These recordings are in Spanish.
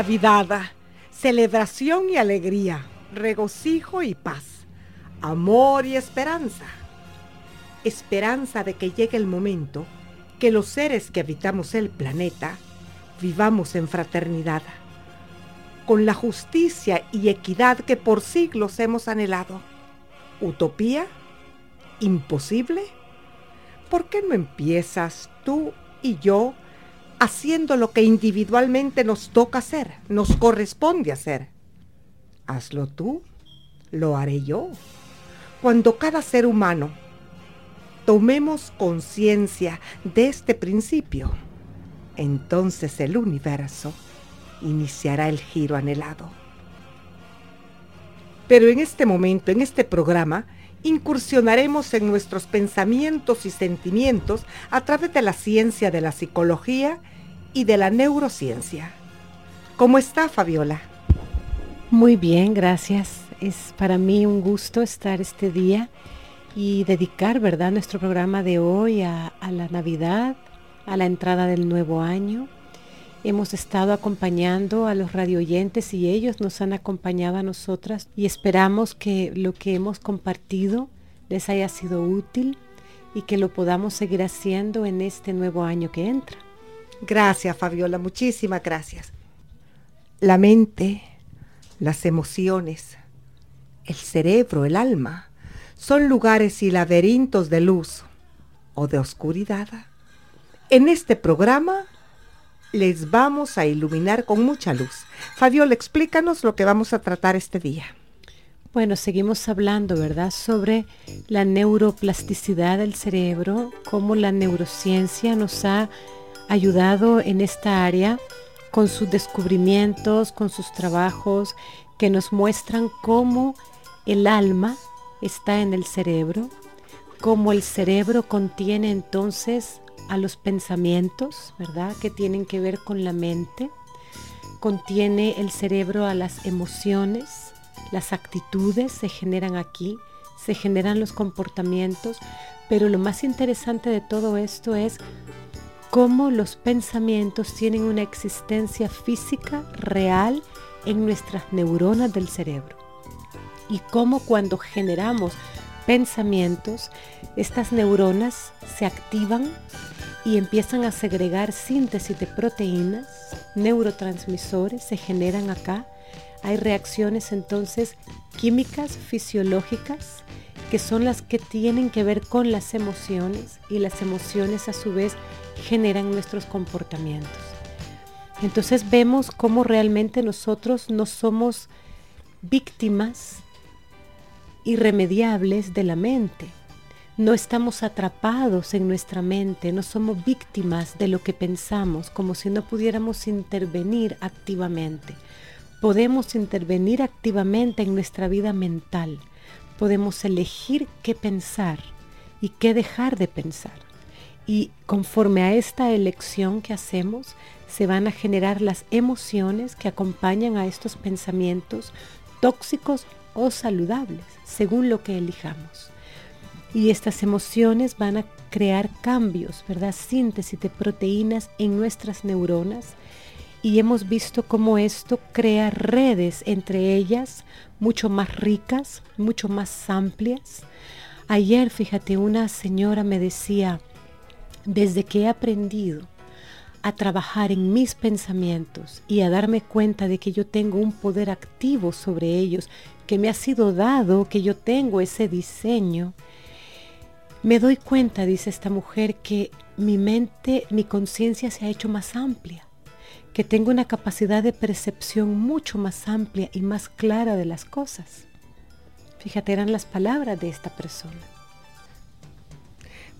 Navidad, celebración y alegría, regocijo y paz, amor y esperanza. Esperanza de que llegue el momento que los seres que habitamos el planeta vivamos en fraternidad, con la justicia y equidad que por siglos hemos anhelado. ¿Utopía? ¿Imposible? ¿Por qué no empiezas tú y yo haciendo lo que individualmente nos toca hacer, nos corresponde hacer. Hazlo tú, lo haré yo. Cuando cada ser humano tomemos conciencia de este principio, entonces el universo iniciará el giro anhelado. Pero en este momento, en este programa, incursionaremos en nuestros pensamientos y sentimientos a través de la ciencia de la psicología y de la neurociencia. ¿Cómo está Fabiola? Muy bien, gracias. Es para mí un gusto estar este día y dedicar, ¿verdad?, nuestro programa de hoy a, la Navidad, a la entrada del nuevo año. Hemos estado acompañando a los radioyentes y ellos nos han acompañado a nosotras y esperamos que lo que hemos compartido les haya sido útil y que lo podamos seguir haciendo en este nuevo año que entra. Gracias, Fabiola, muchísimas gracias. La mente, las emociones, el cerebro, el alma, son lugares y laberintos de luz o de oscuridad. En este programa les vamos a iluminar con mucha luz. Fabiola, explícanos lo que vamos a tratar este día. Bueno, seguimos hablando, ¿verdad?, sobre la neuroplasticidad del cerebro, cómo la neurociencia nos ha ayudado en esta área con sus descubrimientos, con sus trabajos que nos muestran cómo el alma está en el cerebro, cómo el cerebro contiene entonces a los pensamientos, ¿verdad? Que tienen que ver con la mente, contiene el cerebro a las emociones, las actitudes se generan aquí, se generan los comportamientos, Pero lo más interesante de todo esto es cómo los pensamientos tienen una existencia física real en nuestras neuronas del cerebro. Y cómo cuando generamos pensamientos, estas neuronas se activan y empiezan a segregar síntesis de proteínas, neurotransmisores se generan acá. Hay reacciones entonces químicas, fisiológicas, que son las que tienen que ver con las emociones y las emociones a su vez generan nuestros comportamientos. Entonces vemos cómo realmente nosotros no somos víctimas irremediables de la mente. No estamos atrapados en nuestra mente, no somos víctimas de lo que pensamos, como si no pudiéramos intervenir activamente. Podemos intervenir activamente en nuestra vida mental. Podemos elegir qué pensar y qué dejar de pensar. Y conforme a esta elección que hacemos, se van a generar las emociones que acompañan a estos pensamientos tóxicos o saludables, según lo que elijamos. Y estas emociones van a crear cambios, ¿verdad? Síntesis de proteínas en nuestras neuronas. Y hemos visto cómo esto crea redes entre ellas mucho más ricas, mucho más amplias. Ayer, fíjate, una señora me decía, desde que he aprendido a trabajar en mis pensamientos y a darme cuenta de que yo tengo un poder activo sobre ellos, que me ha sido dado, que yo tengo ese diseño, me doy cuenta, dice esta mujer, que mi mente, mi conciencia se ha hecho más amplia, que tengo una capacidad de percepción mucho más amplia y más clara de las cosas. Fíjate, eran las palabras de esta persona.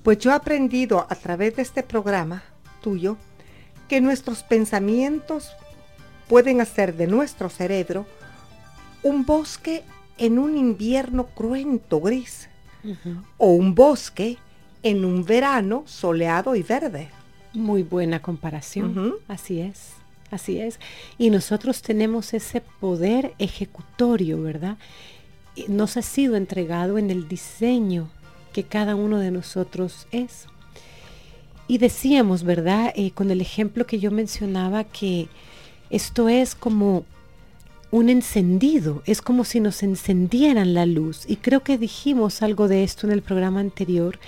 Pues yo he aprendido a través de este programa tuyo que nuestros pensamientos pueden hacer de nuestro cerebro un bosque en un invierno cruento gris o un bosque en un verano soleado y verde. Muy buena comparación. Así es, así es. Y nosotros tenemos ese poder ejecutorio, ¿verdad? Nos ha sido entregado en el diseño que cada uno de nosotros es. Y decíamos, ¿verdad? Eh, con el ejemplo que yo mencionaba, que esto es como un encendido, es como si nos encendieran la luz. Y creo que dijimos algo de esto en el programa anterior,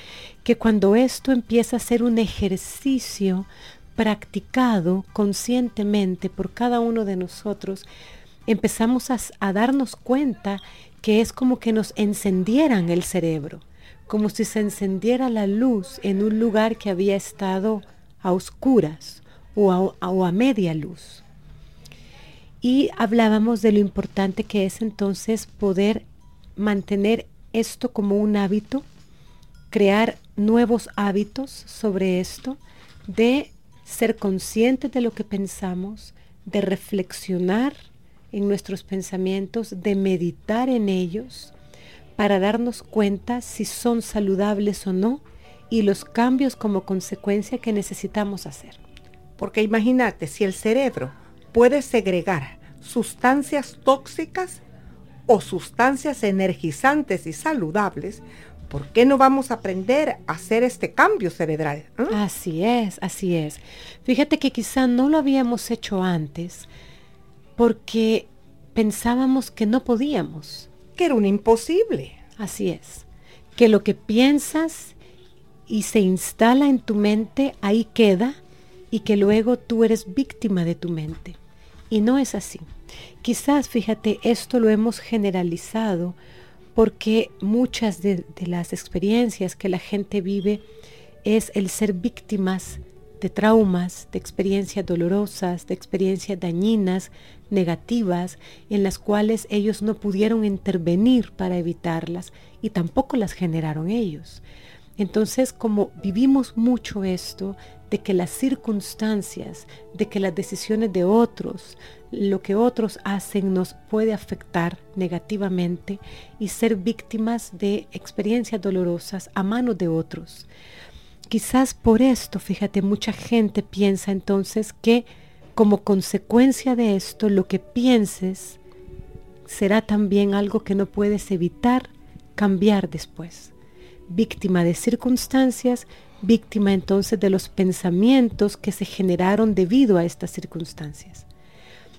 que cuando esto empieza a ser un ejercicio practicado conscientemente por cada uno de nosotros, empezamos a, a darnos cuenta que es como que nos encendieran el cerebro, como si se encendiera la luz en un lugar que había estado a oscuras o o a media luz. Y hablábamos de lo importante que es entonces poder mantener esto como un hábito, crear nuevos hábitos sobre esto, de ser conscientes de lo que pensamos, de reflexionar en nuestros pensamientos, de meditar en ellos, para darnos cuenta si son saludables o no y los cambios como consecuencia que necesitamos hacer. Porque imagínate, si el cerebro puede segregar sustancias tóxicas o sustancias energizantes y saludables, ¿por qué no vamos a aprender a hacer este cambio cerebral? ¿Eh? Así es, así es. Fíjate que quizá no lo habíamos hecho antes porque pensábamos que no podíamos. Era un imposible. Así es. Que lo que piensas y se instala en tu mente ahí queda y que luego tú eres víctima de tu mente. Y no es así. Quizás, fíjate, esto lo hemos generalizado porque muchas de, las experiencias que la gente vive es el ser víctimas de traumas, de experiencias dolorosas, de experiencias dañinas, negativas, en las cuales ellos no pudieron intervenir para evitarlas y tampoco las generaron ellos. Entonces, como vivimos mucho esto, de que las circunstancias, de que las decisiones de otros, lo que otros hacen nos puede afectar negativamente y ser víctimas de experiencias dolorosas a manos de otros. Quizás por esto, fíjate, mucha gente piensa entonces que como consecuencia de esto, lo que pienses será también algo que no puedes evitar cambiar después víctima de circunstancias, víctima entonces de los pensamientos que se generaron debido a estas circunstancias.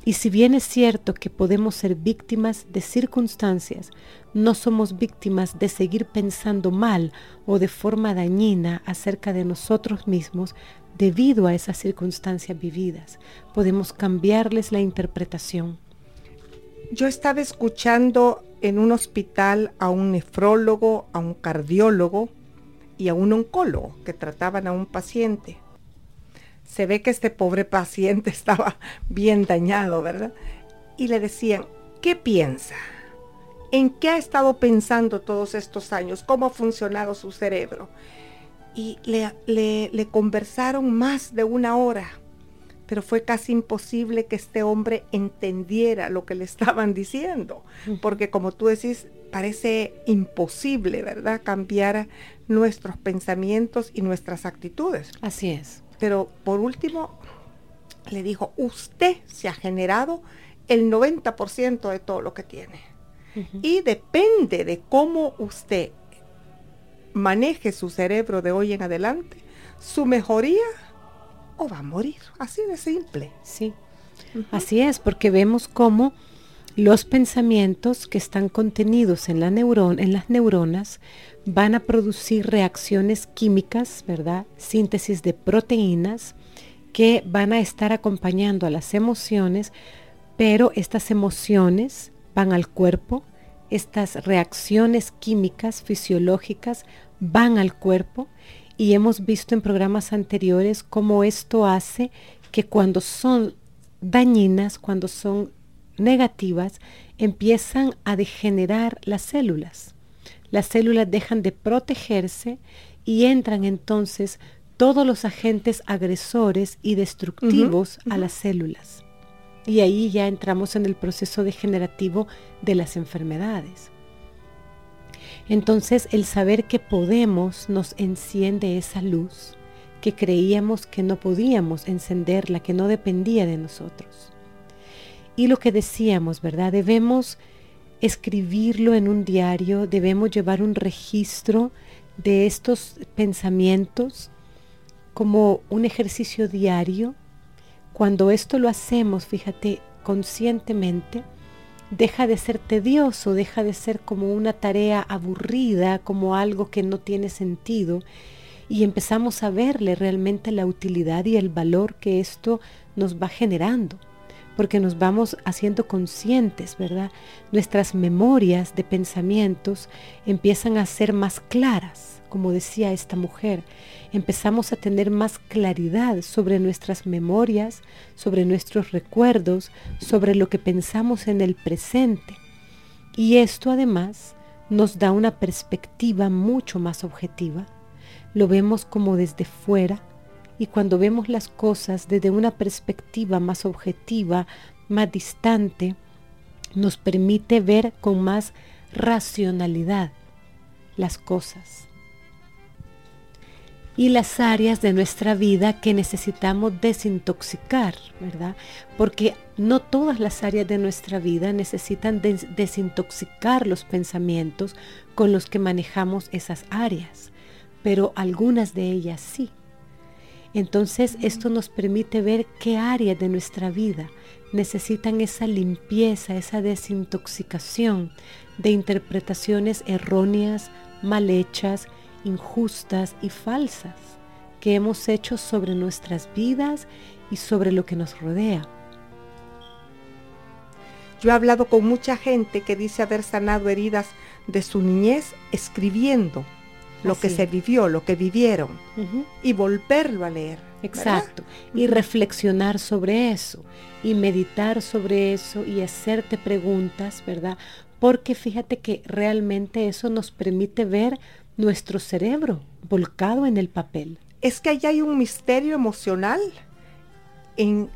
Y si bien es cierto que podemos ser víctimas de circunstancias, no somos víctimas de seguir pensando mal o de forma dañina acerca de nosotros mismos debido a esas circunstancias vividas. Podemos cambiarles la interpretación. Yo estaba escuchando en un hospital a un nefrólogo, a un cardiólogo y a un oncólogo que trataban a un paciente se ve que este pobre paciente estaba bien dañado, ¿verdad? Y le decían, ¿qué piensa? ¿En qué ha estado pensando todos estos años? ¿Cómo ha funcionado su cerebro? Y le, le, conversaron más de una hora, pero fue casi imposible que este hombre entendiera lo que le estaban diciendo, porque como tú decís, parece imposible, ¿verdad? Cambiar nuestros pensamientos y nuestras actitudes. Así es. Pero por último, le dijo, usted se ha generado el 90% de todo lo que tiene. Y depende de cómo usted maneje su cerebro de hoy en adelante, su mejoría o va a morir. Así de simple. Sí. Así es, porque vemos cómo los pensamientos que están contenidos en, la en las neuronas van a producir reacciones químicas, ¿verdad? Síntesis de proteínas que van a estar acompañando a las emociones, pero estas emociones van al cuerpo, estas reacciones químicas, fisiológicas, van al cuerpo y hemos visto en programas anteriores cómo esto hace que cuando son dañinas, cuando son negativas, empiezan a degenerar las células las células dejan de protegerse y entran entonces todos los agentes agresores y destructivos a las células. Y ahí ya entramos en el proceso degenerativo de las enfermedades. Entonces el saber que podemos nos enciende esa luz que creíamos que no podíamos encenderla, que no dependía de nosotros. Y lo que decíamos, ¿verdad? Debemos escribirlo en un diario, debemos llevar un registro de estos pensamientos como un ejercicio diario. Cuando esto lo hacemos, fíjate, conscientemente, deja de ser tedioso, deja de ser como una tarea aburrida, como algo que no tiene sentido, y empezamos a verle realmente la utilidad y el valor que esto nos va generando porque nos vamos haciendo conscientes, ¿verdad? Nuestras memorias de pensamientos empiezan a ser más claras, como decía esta mujer. Empezamos a tener más claridad sobre nuestras memorias, sobre nuestros recuerdos, sobre lo que pensamos en el presente. Y esto además nos da una perspectiva mucho más objetiva. Lo vemos como desde fuera, y cuando vemos las cosas desde una perspectiva más objetiva, más distante, nos permite ver con más racionalidad las cosas y las áreas de nuestra vida que necesitamos desintoxicar, ¿verdad? Porque no todas las áreas de nuestra vida necesitan desintoxicar los pensamientos con los que manejamos esas áreas, pero algunas de ellas sí. Entonces esto nos permite ver qué áreas de nuestra vida necesitan esa limpieza, esa desintoxicación de interpretaciones erróneas, mal hechas, injustas y falsas que hemos hecho sobre nuestras vidas y sobre lo que nos rodea. Yo he hablado con mucha gente que dice haber sanado heridas de su niñez escribiendo lo que se vivió, lo que vivieron, y volverlo a leer. Exacto. Y reflexionar sobre eso, y meditar sobre eso, y hacerte preguntas, ¿verdad? Porque fíjate que realmente eso nos permite ver nuestro cerebro volcado en el papel. Es que allá hay un misterio emocional en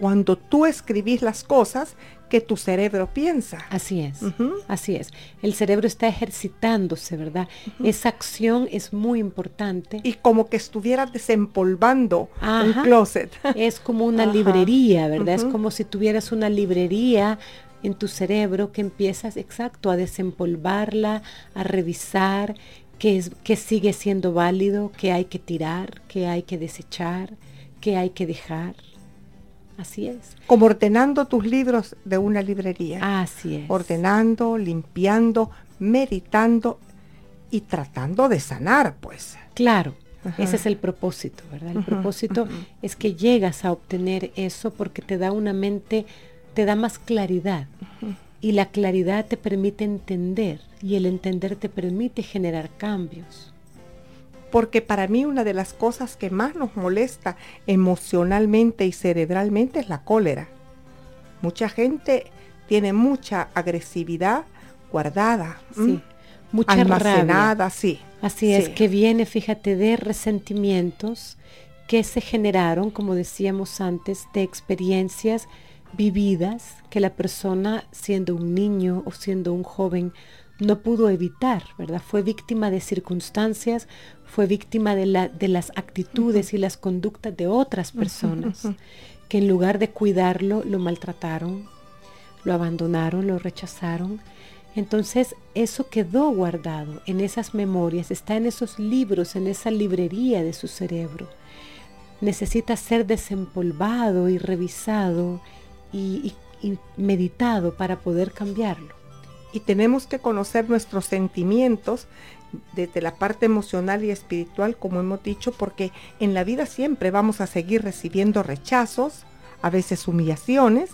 cuando tú escribís las cosas que tu cerebro piensa. Así es, así es. El cerebro está ejercitándose, ¿verdad? Esa acción es muy importante. Y como que estuviera desempolvando un closet. Es como una librería, ¿verdad? Es como si tuvieras una librería en tu cerebro que empiezas, exacto, a desempolvarla, a revisar que, es, que sigue siendo válido, que hay que tirar, que hay que desechar, que hay que dejar. Así es. Como ordenando tus libros de una librería. Así es. Ordenando, limpiando, meditando y tratando de sanar, pues. Claro, ese es el propósito, ¿verdad? El propósito es que llegas a obtener eso porque te da una mente, te da más claridad. Y la claridad te permite entender y el entender te permite generar cambios porque para mí una de las cosas que más nos molesta emocionalmente y cerebralmente es la cólera. Mucha gente tiene mucha agresividad guardada, sí, mucha almacenada, sí. Así es, que viene, fíjate, de resentimientos que se generaron, como decíamos antes, de experiencias vividas que la persona, siendo un niño o siendo un joven, no pudo evitar, ¿verdad? Fue víctima de circunstancias, fue víctima de, la, de las actitudes y las conductas de otras personas que en lugar de cuidarlo lo maltrataron, lo abandonaron, lo rechazaron. Entonces eso quedó guardado en esas memorias, está en esos libros, en esa librería de su cerebro. Necesita ser desempolvado y revisado y meditado para poder cambiarlo. Y tenemos que conocer nuestros sentimientos desde la parte emocional y espiritual, como hemos dicho, porque en la vida siempre vamos a seguir recibiendo rechazos, a veces humillaciones.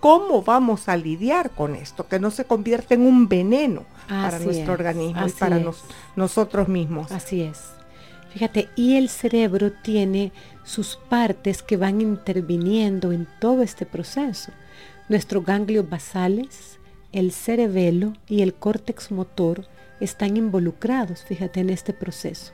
¿Cómo vamos a lidiar con esto? Que no se convierta en un veneno para nuestro organismo y para nosotros mismos. Así es. Fíjate, y el cerebro tiene sus partes que van interviniendo en todo este proceso. Nuestros ganglios basales, el cerebelo y el córtex motor están involucrados, fíjate, en este proceso.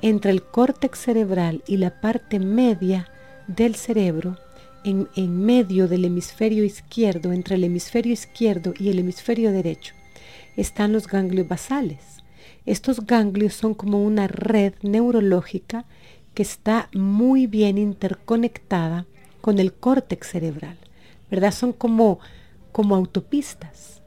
Entre el córtex cerebral y la parte media del cerebro, en, en, medio del hemisferio izquierdo, entre el hemisferio izquierdo y el hemisferio derecho, están los ganglios basales. Estos ganglios son como una red neurológica que está muy bien interconectada con el córtex cerebral, ¿verdad? Son como, como autopistas.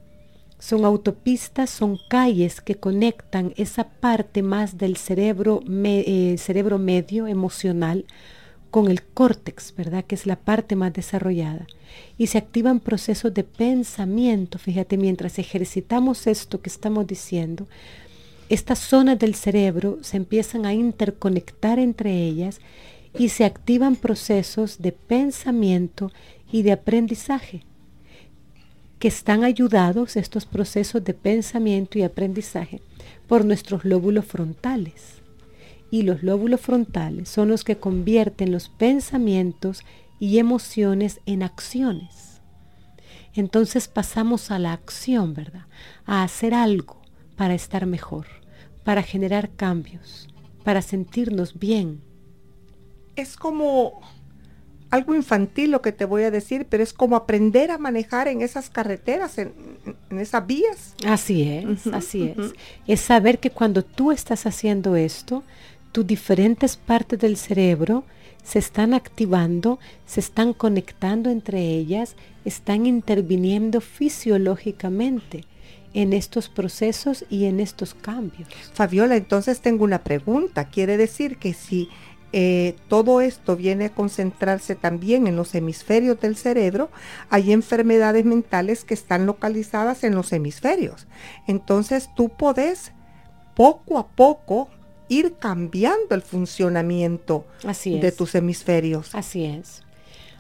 Son autopistas, son calles que conectan esa parte más del cerebro, eh, cerebro medio emocional con el córtex, ¿verdad? Que es la parte más desarrollada. Y se activan procesos de pensamiento. Fíjate, mientras ejercitamos esto que estamos diciendo, estas zonas del cerebro se empiezan a interconectar entre ellas y se activan procesos de pensamiento y de aprendizaje que están ayudados estos procesos de pensamiento y aprendizaje por nuestros lóbulos frontales. Y los lóbulos frontales son los que convierten los pensamientos y emociones en acciones. Entonces pasamos a la acción, ¿verdad? A hacer algo para estar mejor, para generar cambios, para sentirnos bien. Es como algo infantil lo que te voy a decir, pero es como aprender a manejar en esas carreteras, en, esas vías. Así es, así es. Es saber que cuando tú estás haciendo esto, tus diferentes partes del cerebro se están activando, se están conectando entre ellas, están interviniendo fisiológicamente en estos procesos y en estos cambios. Fabiola, entonces tengo una pregunta. Quiere decir que si eh, todo esto viene a concentrarse también en los hemisferios del cerebro, hay enfermedades mentales que están localizadas en los hemisferios. Entonces tú puedes poco a poco ir cambiando el funcionamiento de tus hemisferios. Así es.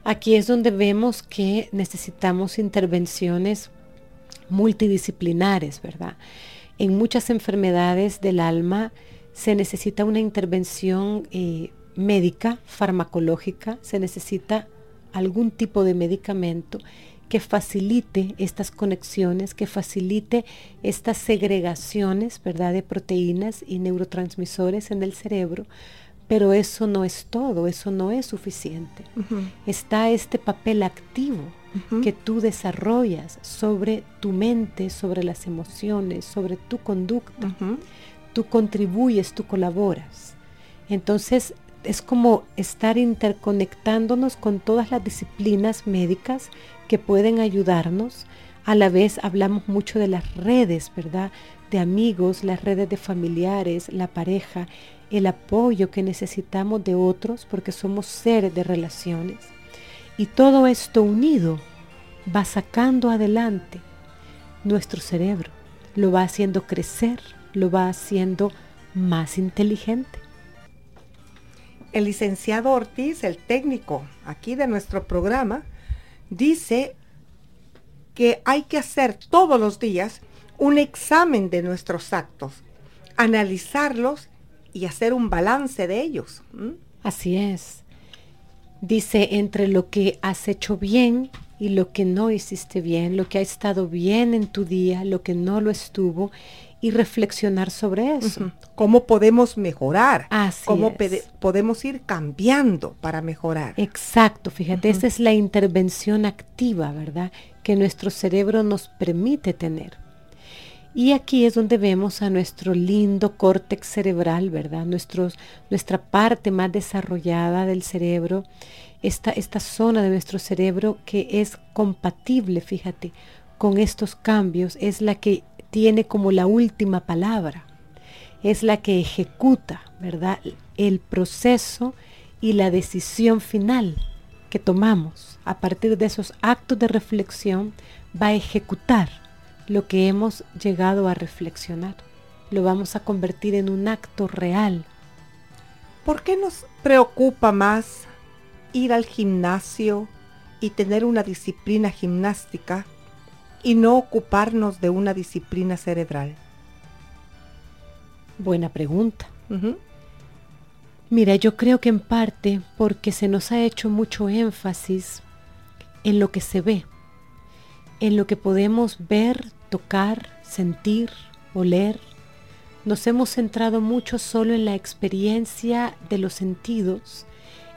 Aquí es donde vemos que necesitamos intervenciones multidisciplinares, ¿verdad? En muchas enfermedades del alma se necesita una intervención eh, médica, farmacológica, se necesita algún tipo de medicamento que facilite estas conexiones, que facilite estas segregaciones, ¿verdad?, de proteínas y neurotransmisores en el cerebro, pero eso no es todo, eso no es suficiente. Está este papel activo que tú desarrollas sobre tu mente, sobre las emociones, sobre tu conducta. Tú contribuyes, tú colaboras. Entonces, es como estar interconectándonos con todas las disciplinas médicas que pueden ayudarnos A la vez hablamos mucho de las redes, ¿verdad? De amigos, las redes de familiares, la pareja, el apoyo que necesitamos de otros porque somos seres de relaciones. Y todo esto unido va sacando adelante nuestro cerebro, lo va haciendo crecer, lo va haciendo más inteligente. El licenciado Ortiz, el técnico aquí de nuestro programa, dice que hay que hacer todos los días un examen de nuestros actos, analizarlos y hacer un balance de ellos. Así es. Dice entre lo que has hecho bien y lo que no hiciste bien, lo que ha estado bien en tu día, lo que no lo estuvo, y reflexionar sobre eso. ¿Cómo podemos mejorar? Así ¿Cómo podemos ir cambiando para mejorar? Exacto, fíjate, esa es la intervención activa, ¿verdad? Que nuestro cerebro nos permite tener. Y aquí es donde vemos a nuestro lindo córtex cerebral, ¿verdad? Nuestros, nuestra parte más desarrollada del cerebro, esta, esta zona de nuestro cerebro que es compatible, fíjate, con estos cambios, es la que tiene como la última palabra, es la que ejecuta, ¿verdad? El proceso y la decisión final que tomamos a partir de esos actos de reflexión va a ejecutar lo que hemos llegado a reflexionar. Lo vamos a convertir en un acto real. ¿Por qué nos preocupa más ir al gimnasio y tener una disciplina gimnástica y no ocuparnos de una disciplina cerebral? Buena pregunta. Mira, yo creo que en parte porque se nos ha hecho mucho énfasis en lo que se ve, en lo que podemos ver, tocar, sentir, oler. Nos hemos centrado mucho solo en la experiencia de los sentidos.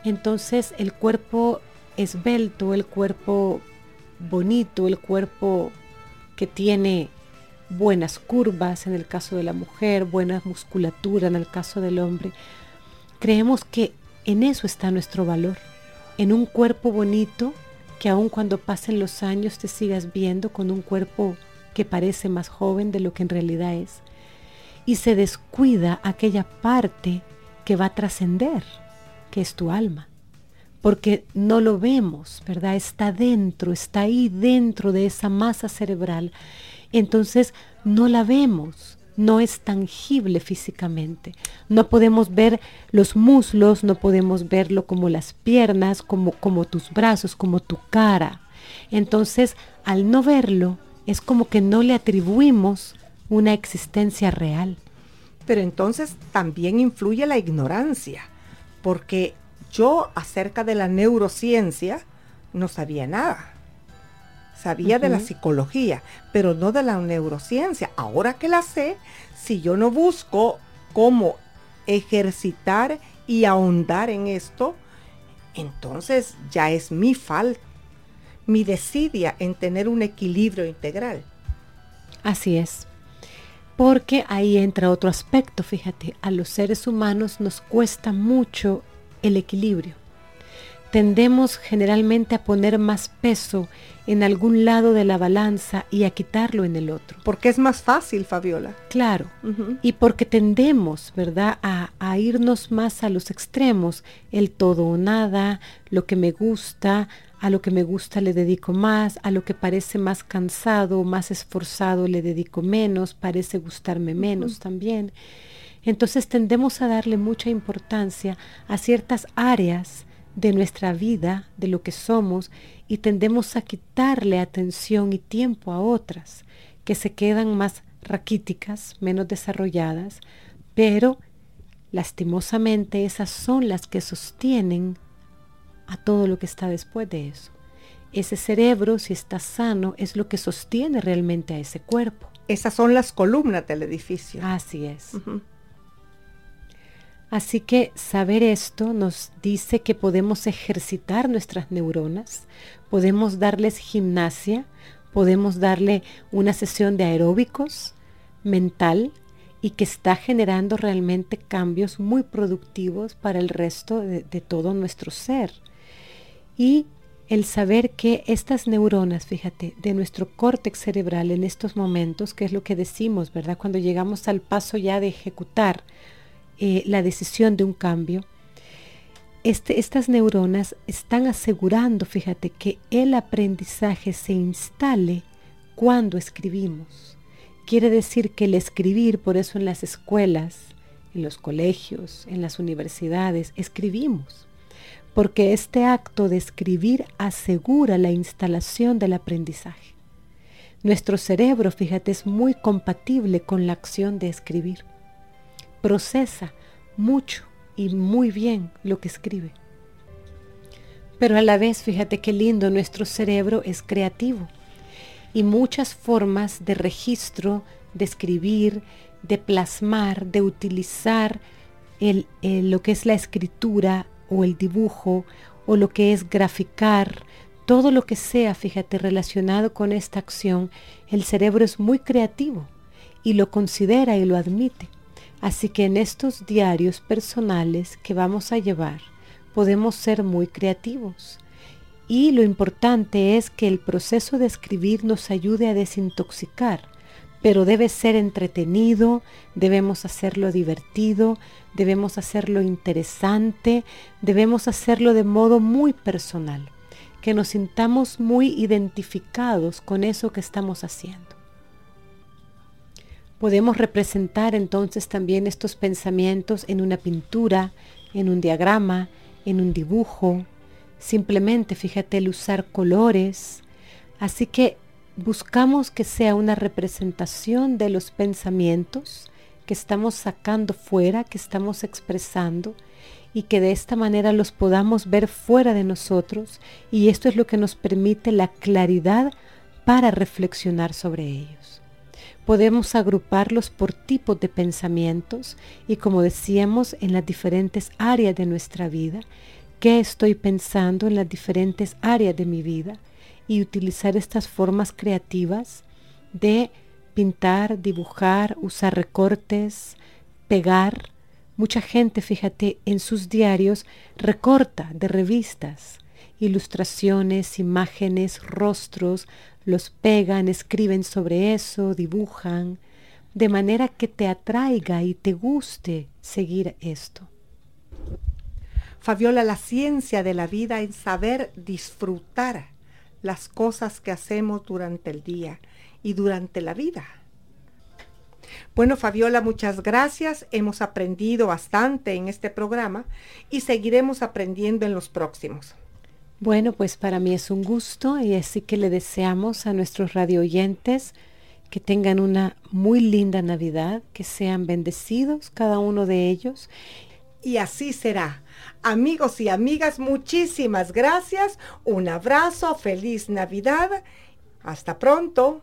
Entonces el cuerpo esbelto, el cuerpo bonito, el cuerpo que tiene buenas curvas en el caso de la mujer, buena musculatura en el caso del hombre. Creemos que en eso está nuestro valor, en un cuerpo bonito que aun cuando pasen los años te sigas viendo con un cuerpo que parece más joven de lo que en realidad es. Y se descuida aquella parte que va a trascender, que es tu alma porque no lo vemos, ¿verdad? Está dentro, está ahí dentro de esa masa cerebral. Entonces no la vemos, no es tangible físicamente. No podemos ver los muslos, no podemos verlo como las piernas, como, como tus brazos, como tu cara. Entonces, al no verlo, es como que no le atribuimos una existencia real. Pero entonces también influye la ignorancia, porque yo acerca de la neurociencia no sabía nada. Sabía de la psicología, pero no de la neurociencia. Ahora que la sé, si yo no busco cómo ejercitar y ahondar en esto, entonces ya es mi falta, mi desidia en tener un equilibrio integral. Así es. Porque ahí entra otro aspecto, fíjate, a los seres humanos nos cuesta mucho el equilibrio. Tendemos generalmente a poner más peso en algún lado de la balanza y a quitarlo en el otro. Porque es más fácil, Fabiola. Claro. Y porque tendemos, ¿verdad?, a, a, irnos más a los extremos, el todo o nada, lo que me gusta, a lo que me gusta le dedico más, a lo que parece más cansado, más esforzado le dedico menos, parece gustarme menos también. Entonces tendemos a darle mucha importancia a ciertas áreas de nuestra vida, de lo que somos, y tendemos a quitarle atención y tiempo a otras que se quedan más raquíticas, menos desarrolladas, pero lastimosamente esas son las que sostienen a todo lo que está después de eso. Ese cerebro, si está sano, es lo que sostiene realmente a ese cuerpo. Esas son las columnas del edificio. Así es. Así que saber esto nos dice que podemos ejercitar nuestras neuronas, podemos darles gimnasia, podemos darle una sesión de aeróbicos mental y que está generando realmente cambios muy productivos para el resto de, todo nuestro ser. Y el saber que estas neuronas, fíjate, de nuestro córtex cerebral en estos momentos, que es lo que decimos, ¿verdad? Cuando llegamos al paso ya de ejecutar eh, la decisión de un cambio, este, estas neuronas están asegurando, fíjate, que el aprendizaje se instale cuando escribimos. Quiere decir que el escribir, por eso en las escuelas, en los colegios, en las universidades, escribimos porque este acto de escribir asegura la instalación del aprendizaje. Nuestro cerebro, fíjate, es muy compatible con la acción de escribir. Procesa mucho y muy bien lo que escribe. Pero a la vez, fíjate qué lindo, nuestro cerebro es creativo y muchas formas de registro, de escribir, de plasmar, de utilizar lo que es la escritura o el dibujo o lo que es graficar, todo lo que sea, fíjate, relacionado con esta acción, el cerebro es muy creativo y lo considera y lo admite. Así que en estos diarios personales que vamos a llevar, podemos ser muy creativos. Y lo importante es que el proceso de escribir nos ayude a desintoxicar, pero debe ser entretenido, debemos hacerlo divertido, debemos hacerlo interesante, debemos hacerlo de modo muy personal, que nos sintamos muy identificados con eso que estamos haciendo. Podemos representar entonces también estos pensamientos en una pintura, en un diagrama, en un dibujo, simplemente fíjate el usar colores. Así que buscamos que sea una representación de los pensamientos que estamos sacando fuera, que estamos expresando y que de esta manera los podamos ver fuera de nosotros y esto es lo que nos permite la claridad para reflexionar sobre ellos. Podemos agruparlos por tipos de pensamientos y como decíamos en las diferentes áreas de nuestra vida, qué estoy pensando en las diferentes áreas de mi vida y utilizar estas formas creativas de pintar, dibujar, usar recortes, pegar. Mucha gente, fíjate, en sus diarios recorta de revistas, ilustraciones, imágenes, rostros, los pegan, escriben sobre eso, dibujan, de manera que te atraiga y te guste seguir esto. Fabiola, la ciencia de la vida es saber disfrutar las cosas que hacemos durante el día y durante la vida. Bueno, Fabiola, muchas gracias. Hemos aprendido bastante en este programa y seguiremos aprendiendo en los próximos. Bueno, pues para mí es un gusto y así que le deseamos a nuestros radio oyentes que tengan una muy linda Navidad, que sean bendecidos cada uno de ellos. Y así será. Amigos y amigas, muchísimas gracias. Un abrazo, feliz Navidad. Hasta pronto.